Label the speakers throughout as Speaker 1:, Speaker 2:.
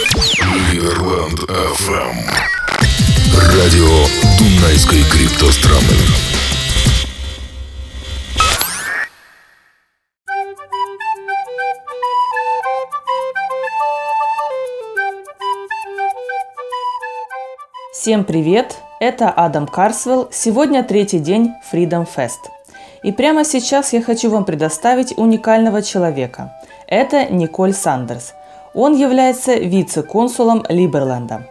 Speaker 1: Либерленд FM. Радио Дунайской криптостраны.
Speaker 2: Всем привет! Это Адам Карсвелл. Сегодня третий день Freedom Fest. И прямо сейчас я хочу вам предоставить уникального человека. Это Николь Сандерс. Он является вице-консулом Либерленда.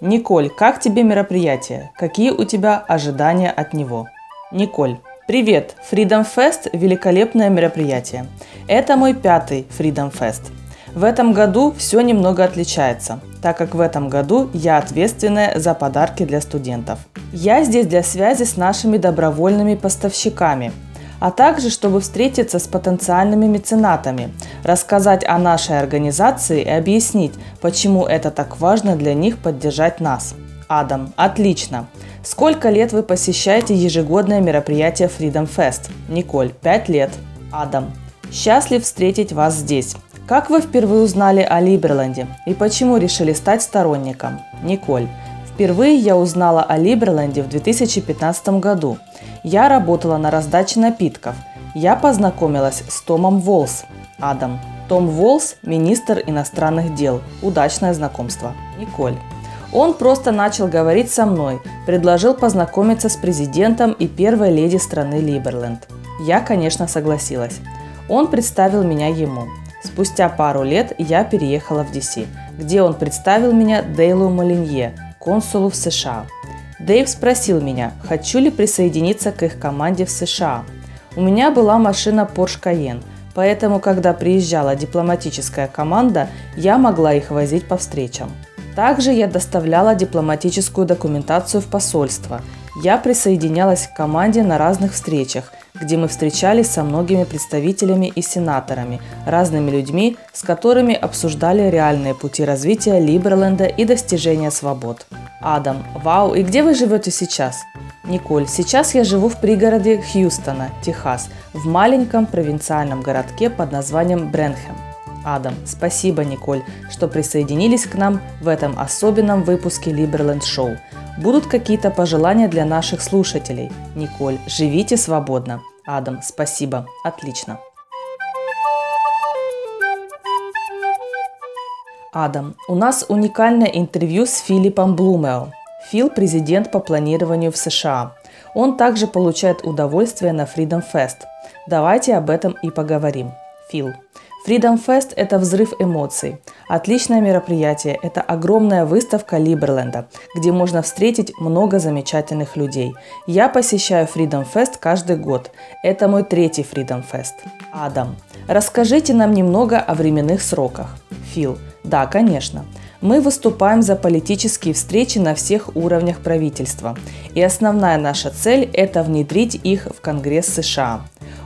Speaker 2: Николь, как тебе мероприятие? Какие у тебя ожидания от него? Николь. Привет! Freedom Fest – великолепное мероприятие. Это мой пятый Freedom Fest. В этом году все немного отличается, так как в этом году я ответственная за подарки для студентов. Я здесь для связи с нашими добровольными поставщиками, а также чтобы встретиться с потенциальными меценатами, рассказать о нашей организации и объяснить, почему это так важно для них поддержать нас. Адам, отлично. Сколько лет вы посещаете ежегодное мероприятие Freedom Fest? Николь, 5 лет. Адам, счастлив встретить вас здесь. Как вы впервые узнали о Либерленде и почему решили стать сторонником? Николь. Впервые я узнала о Либерленде в 2015 году. Я работала на раздаче напитков. Я познакомилась с Томом Волс. Адам. Том Волс – министр иностранных дел. Удачное знакомство. Николь. Он просто начал говорить со мной, предложил познакомиться с президентом и первой леди страны Либерленд. Я, конечно, согласилась. Он представил меня ему. Спустя пару лет я переехала в DC, где он представил меня Дейлу Малинье, консулу в США. Дэйв спросил меня, хочу ли присоединиться к их команде в США. У меня была машина Porsche Cayenne, поэтому, когда приезжала дипломатическая команда, я могла их возить по встречам. Также я доставляла дипломатическую документацию в посольство. Я присоединялась к команде на разных встречах – где мы встречались со многими представителями и сенаторами, разными людьми, с которыми обсуждали реальные пути развития Либерленда и достижения свобод. Адам, вау, и где вы живете сейчас? Николь, сейчас я живу в пригороде Хьюстона, Техас, в маленьком провинциальном городке под названием Бренхэм. Адам, спасибо, Николь, что присоединились к нам в этом особенном выпуске Либерленд Шоу. Будут какие-то пожелания для наших слушателей? Николь, живите свободно. Адам, спасибо. Отлично. Адам, у нас уникальное интервью с Филиппом Блумео. Фил – президент по планированию в США. Он также получает удовольствие на Freedom Fest. Давайте об этом и поговорим. Фил. Freedom Fest – это взрыв эмоций. Отличное мероприятие – это огромная выставка Либерленда, где можно встретить много замечательных людей. Я посещаю Freedom Fest каждый год. Это мой третий Freedom Fest. Адам, расскажите нам немного о временных сроках. Фил, да, конечно. Мы выступаем за политические встречи на всех уровнях правительства. И основная наша цель – это внедрить их в Конгресс США.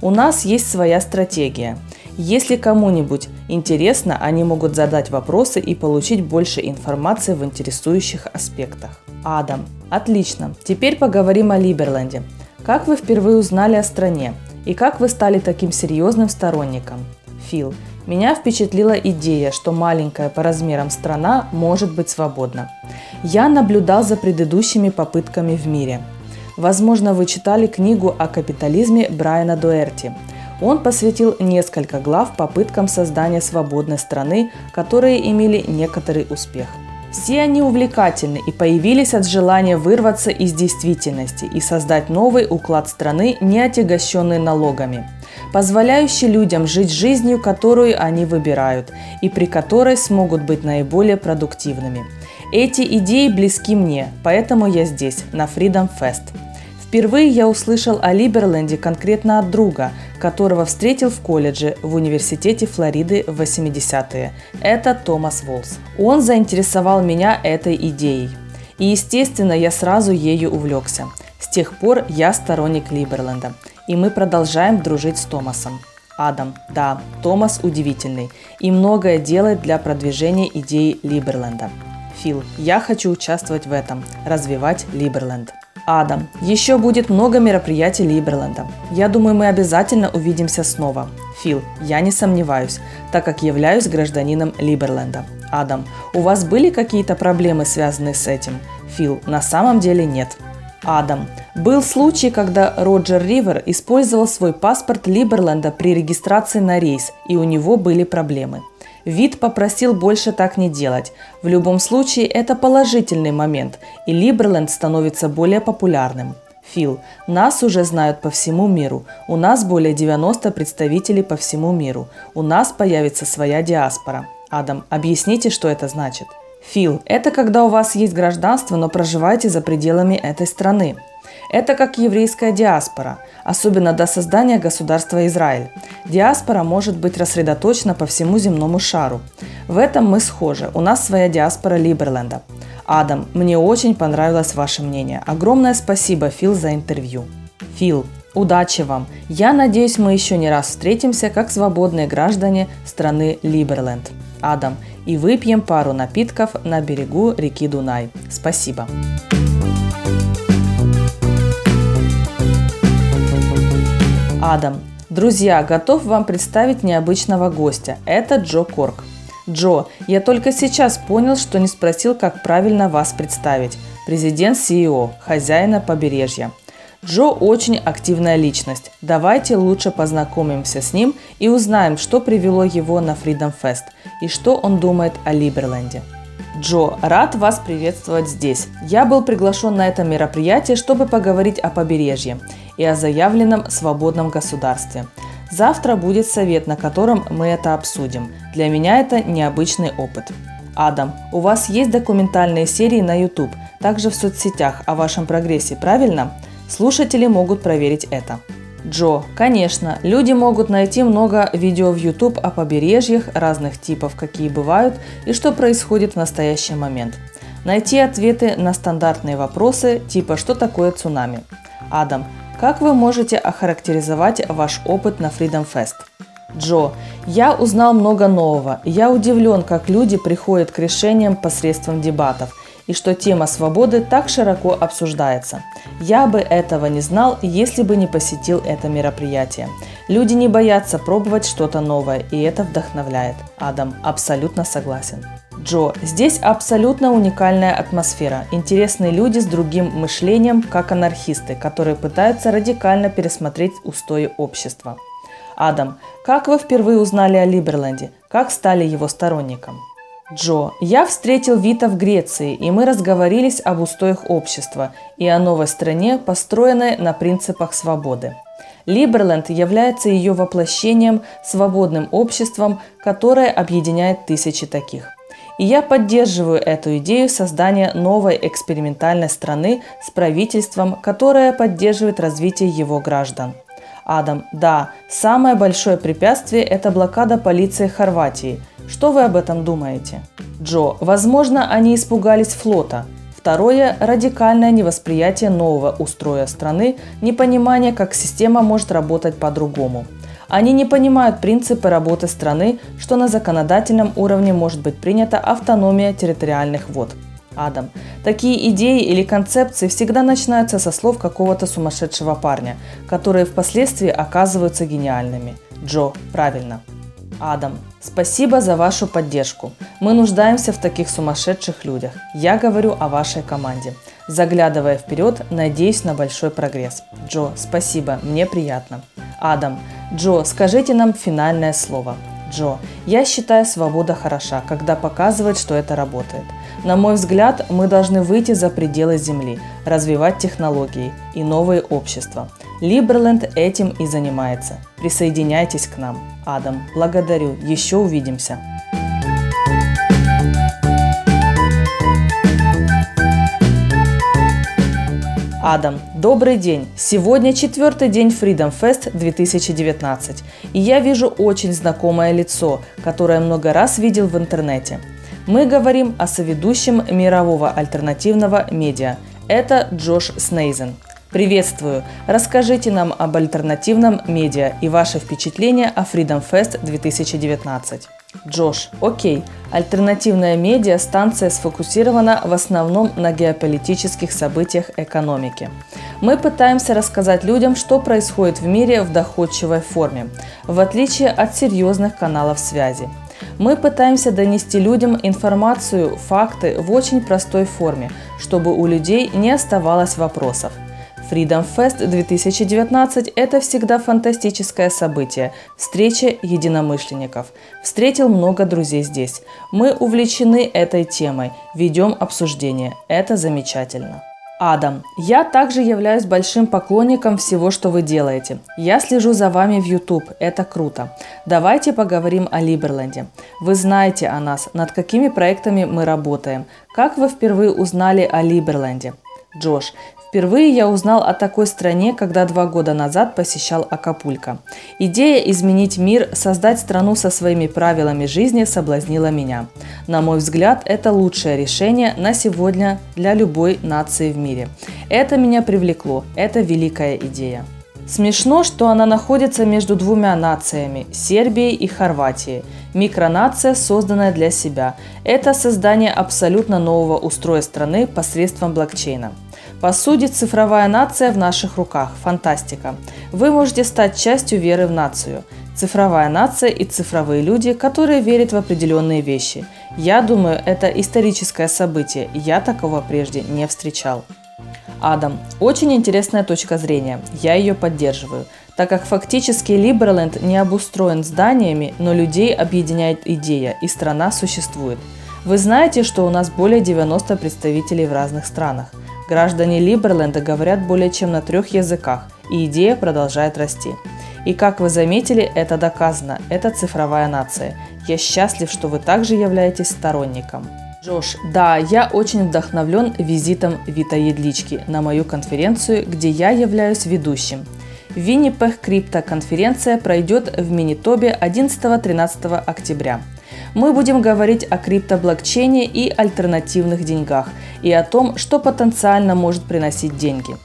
Speaker 2: У нас есть своя стратегия – если кому-нибудь интересно, они могут задать вопросы и получить больше информации в интересующих аспектах. Адам. Отлично. Теперь поговорим о Либерленде. Как вы впервые узнали о стране? И как вы стали таким серьезным сторонником? Фил. Меня впечатлила идея, что маленькая по размерам страна может быть свободна. Я наблюдал за предыдущими попытками в мире. Возможно, вы читали книгу о капитализме Брайана Дуэрти – он посвятил несколько глав попыткам создания свободной страны, которые имели некоторый успех. Все они увлекательны и появились от желания вырваться из действительности и создать новый уклад страны, не отягощенный налогами, позволяющий людям жить жизнью, которую они выбирают, и при которой смогут быть наиболее продуктивными. Эти идеи близки мне, поэтому я здесь, на Freedom Fest. Впервые я услышал о Либерленде конкретно от друга, которого встретил в колледже в университете Флориды в 80-е. Это Томас Волс. Он заинтересовал меня этой идеей. И, естественно, я сразу ею увлекся. С тех пор я сторонник Либерленда. И мы продолжаем дружить с Томасом. Адам, да, Томас удивительный и многое делает для продвижения идеи Либерленда. Фил, я хочу участвовать в этом, развивать Либерленд. Адам, еще будет много мероприятий Либерленда. Я думаю, мы обязательно увидимся снова. Фил, я не сомневаюсь, так как являюсь гражданином Либерленда. Адам, у вас были какие-то проблемы, связанные с этим? Фил, на самом деле нет. Адам. Был случай, когда Роджер Ривер использовал свой паспорт Либерленда при регистрации на рейс, и у него были проблемы. Вид попросил больше так не делать. В любом случае, это положительный момент, и Либерленд становится более популярным. Фил, нас уже знают по всему миру. У нас более 90 представителей по всему миру. У нас появится своя диаспора. Адам, объясните, что это значит. Фил – это когда у вас есть гражданство, но проживаете за пределами этой страны. Это как еврейская диаспора, особенно до создания государства Израиль. Диаспора может быть рассредоточена по всему земному шару. В этом мы схожи. У нас своя диаспора Либерленда. Адам, мне очень понравилось ваше мнение. Огромное спасибо, Фил, за интервью. Фил, удачи вам. Я надеюсь, мы еще не раз встретимся как свободные граждане страны Либерленд. Адам, и выпьем пару напитков на берегу реки Дунай. Спасибо. Адам. Друзья, готов вам представить необычного гостя. Это Джо Корк. Джо, я только сейчас понял, что не спросил, как правильно вас представить. Президент CEO, хозяина побережья – Джо очень активная личность. Давайте лучше познакомимся с ним и узнаем, что привело его на Freedom Fest и что он думает о Либерленде. Джо, рад вас приветствовать здесь. Я был приглашен на это мероприятие, чтобы поговорить о побережье и о заявленном свободном государстве. Завтра будет совет, на котором мы это обсудим. Для меня это необычный опыт. Адам, у вас есть документальные серии на YouTube, также в соцсетях о вашем прогрессе, правильно? Слушатели могут проверить это. Джо. Конечно, люди могут найти много видео в YouTube о побережьях разных типов, какие бывают и что происходит в настоящий момент. Найти ответы на стандартные вопросы типа «Что такое цунами?». Адам. Как вы можете охарактеризовать ваш опыт на Freedom Fest? Джо. Я узнал много нового. Я удивлен, как люди приходят к решениям посредством дебатов – и что тема свободы так широко обсуждается. Я бы этого не знал, если бы не посетил это мероприятие. Люди не боятся пробовать что-то новое, и это вдохновляет. Адам абсолютно согласен. Джо, здесь абсолютно уникальная атмосфера. Интересные люди с другим мышлением, как анархисты, которые пытаются радикально пересмотреть устои общества. Адам, как вы впервые узнали о Либерленде? Как стали его сторонником? Джо, я встретил Вита в Греции, и мы разговорились об устоях общества и о новой стране, построенной на принципах свободы. Либерленд является ее воплощением, свободным обществом, которое объединяет тысячи таких. И я поддерживаю эту идею создания новой экспериментальной страны с правительством, которое поддерживает развитие его граждан. Адам, да, самое большое препятствие – это блокада полиции Хорватии – что вы об этом думаете? Джо, возможно, они испугались флота. Второе – радикальное невосприятие нового устроя страны, непонимание, как система может работать по-другому. Они не понимают принципы работы страны, что на законодательном уровне может быть принята автономия территориальных вод. Адам. Такие идеи или концепции всегда начинаются со слов какого-то сумасшедшего парня, которые впоследствии оказываются гениальными. Джо, правильно. Адам, спасибо за вашу поддержку. Мы нуждаемся в таких сумасшедших людях. Я говорю о вашей команде. Заглядывая вперед, надеюсь на большой прогресс. Джо, спасибо, мне приятно. Адам, Джо, скажите нам финальное слово. Джо, я считаю, свобода хороша, когда показывает, что это работает. На мой взгляд, мы должны выйти за пределы Земли, развивать технологии и новые общества. Либерленд этим и занимается. Присоединяйтесь к нам. Адам, благодарю. Еще увидимся. Адам, добрый день! Сегодня четвертый день Freedom Fest 2019, и я вижу очень знакомое лицо, которое много раз видел в интернете. Мы говорим о соведущем мирового альтернативного медиа. Это Джош Снейзен. Приветствую! Расскажите нам об альтернативном медиа и ваши впечатления о Freedom Fest 2019. Джош, окей, альтернативная медиа станция сфокусирована в основном на геополитических событиях экономики. Мы пытаемся рассказать людям, что происходит в мире в доходчивой форме, в отличие от серьезных каналов связи. Мы пытаемся донести людям информацию, факты в очень простой форме, чтобы у людей не оставалось вопросов. Freedom Fest 2019 – это всегда фантастическое событие, встреча единомышленников. Встретил много друзей здесь. Мы увлечены этой темой, ведем обсуждение. Это замечательно. Адам, я также являюсь большим поклонником всего, что вы делаете. Я слежу за вами в YouTube, это круто. Давайте поговорим о Либерленде. Вы знаете о нас, над какими проектами мы работаем. Как вы впервые узнали о Либерленде? Джош, Впервые я узнал о такой стране, когда два года назад посещал Акапулько. Идея изменить мир, создать страну со своими правилами жизни соблазнила меня. На мой взгляд, это лучшее решение на сегодня для любой нации в мире. Это меня привлекло, это великая идея. Смешно, что она находится между двумя нациями – Сербией и Хорватией. Микронация, созданная для себя. Это создание абсолютно нового устроя страны посредством блокчейна – по сути, цифровая нация в наших руках. Фантастика. Вы можете стать частью веры в нацию. Цифровая нация и цифровые люди, которые верят в определенные вещи. Я думаю, это историческое событие. Я такого прежде не встречал. Адам. Очень интересная точка зрения. Я ее поддерживаю так как фактически Либерленд не обустроен зданиями, но людей объединяет идея, и страна существует. Вы знаете, что у нас более 90 представителей в разных странах. Граждане Либерленда говорят более чем на трех языках, и идея продолжает расти. И как вы заметили, это доказано, это цифровая нация. Я счастлив, что вы также являетесь сторонником. Джош, да, я очень вдохновлен визитом Вита Едлички на мою конференцию, где я являюсь ведущим. Виннипех Крипто конференция пройдет в Минитобе 11-13 октября. Мы будем говорить о криптоблокчейне и альтернативных деньгах, и о том, что потенциально может приносить деньги.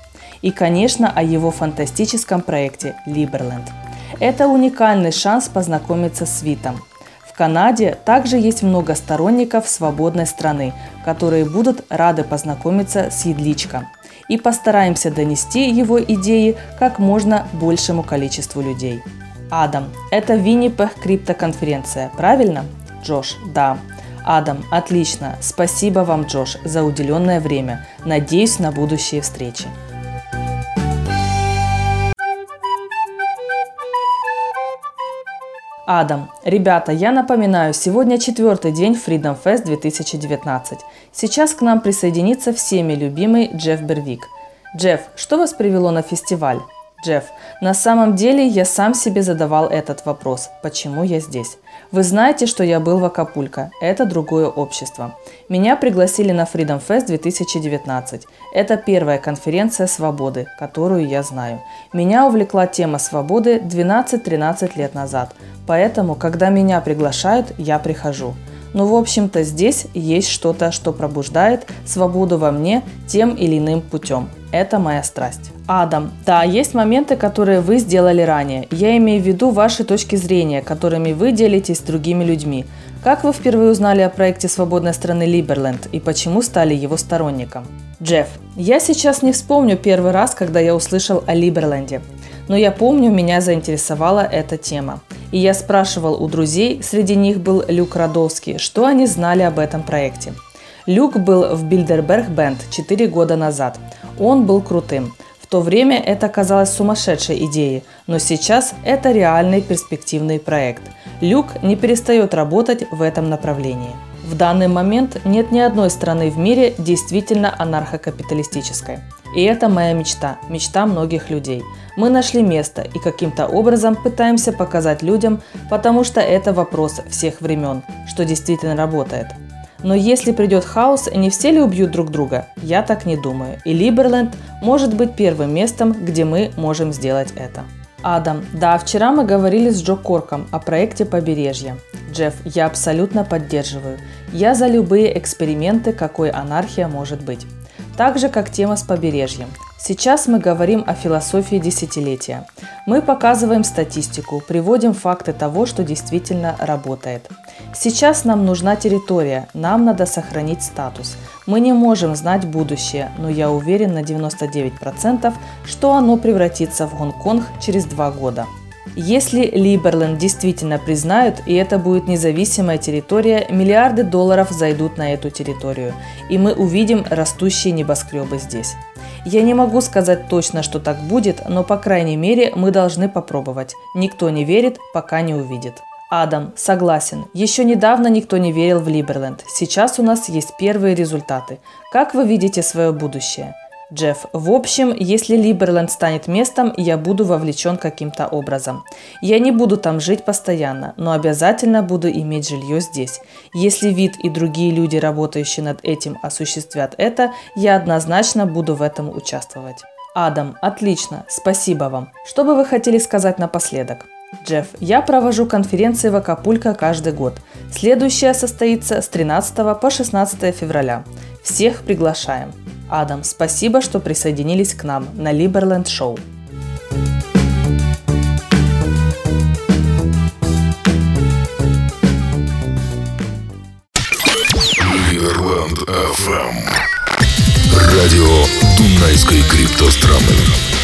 Speaker 2: И, конечно, о его фантастическом проекте Liberland. Это уникальный шанс познакомиться с Витом. В Канаде также есть много сторонников свободной страны, которые будут рады познакомиться с Едличко. И постараемся донести его идеи как можно большему количеству людей. Адам, это Виннипех криптоконференция, правильно? Джош, да. Адам, отлично. Спасибо вам, Джош, за уделенное время. Надеюсь на будущие встречи. Адам. Ребята, я напоминаю, сегодня четвертый день Freedom Fest 2019. Сейчас к нам присоединится всеми любимый Джефф Бервик. Джефф, что вас привело на фестиваль? Джефф, на самом деле я сам себе задавал этот вопрос, почему я здесь. Вы знаете, что я был в Акапулько. Это другое общество. Меня пригласили на Freedom Fest 2019. Это первая конференция свободы, которую я знаю. Меня увлекла тема свободы 12-13 лет назад. Поэтому, когда меня приглашают, я прихожу. Но, ну, в общем-то, здесь есть что-то, что пробуждает свободу во мне тем или иным путем. Это моя страсть. Адам, да, есть моменты, которые вы сделали ранее. Я имею в виду ваши точки зрения, которыми вы делитесь с другими людьми. Как вы впервые узнали о проекте свободной страны Либерленд и почему стали его сторонником? Джефф, я сейчас не вспомню первый раз, когда я услышал о Либерленде, но я помню, меня заинтересовала эта тема. И я спрашивал у друзей, среди них был Люк Радовский, что они знали об этом проекте. Люк был в Бильдерберг Бенд 4 года назад. Он был крутым то время это казалось сумасшедшей идеей, но сейчас это реальный перспективный проект. Люк не перестает работать в этом направлении. В данный момент нет ни одной страны в мире действительно анархокапиталистической. И это моя мечта, мечта многих людей. Мы нашли место и каким-то образом пытаемся показать людям, потому что это вопрос всех времен, что действительно работает. Но если придет хаос, не все ли убьют друг друга? Я так не думаю. И Либерленд может быть первым местом, где мы можем сделать это. Адам, да, вчера мы говорили с Джо Корком о проекте «Побережье». Джефф, я абсолютно поддерживаю. Я за любые эксперименты, какой анархия может быть. Так же, как тема с побережьем. Сейчас мы говорим о философии десятилетия. Мы показываем статистику, приводим факты того, что действительно работает. Сейчас нам нужна территория, нам надо сохранить статус. Мы не можем знать будущее, но я уверен на 99%, что оно превратится в Гонконг через два года. Если Либерленд действительно признают, и это будет независимая территория, миллиарды долларов зайдут на эту территорию, и мы увидим растущие небоскребы здесь. Я не могу сказать точно, что так будет, но по крайней мере мы должны попробовать. Никто не верит, пока не увидит. Адам, согласен. Еще недавно никто не верил в Либерленд. Сейчас у нас есть первые результаты. Как вы видите свое будущее? Джефф, в общем, если Либерленд станет местом, я буду вовлечен каким-то образом. Я не буду там жить постоянно, но обязательно буду иметь жилье здесь. Если вид и другие люди, работающие над этим, осуществят это, я однозначно буду в этом участвовать. Адам, отлично, спасибо вам. Что бы вы хотели сказать напоследок? Джефф, я провожу конференции в Акапулько каждый год. Следующая состоится с 13 по 16 февраля. Всех приглашаем. Адам, спасибо, что присоединились к нам на Либерленд Шоу.
Speaker 1: Радио Дунайской криптостраны.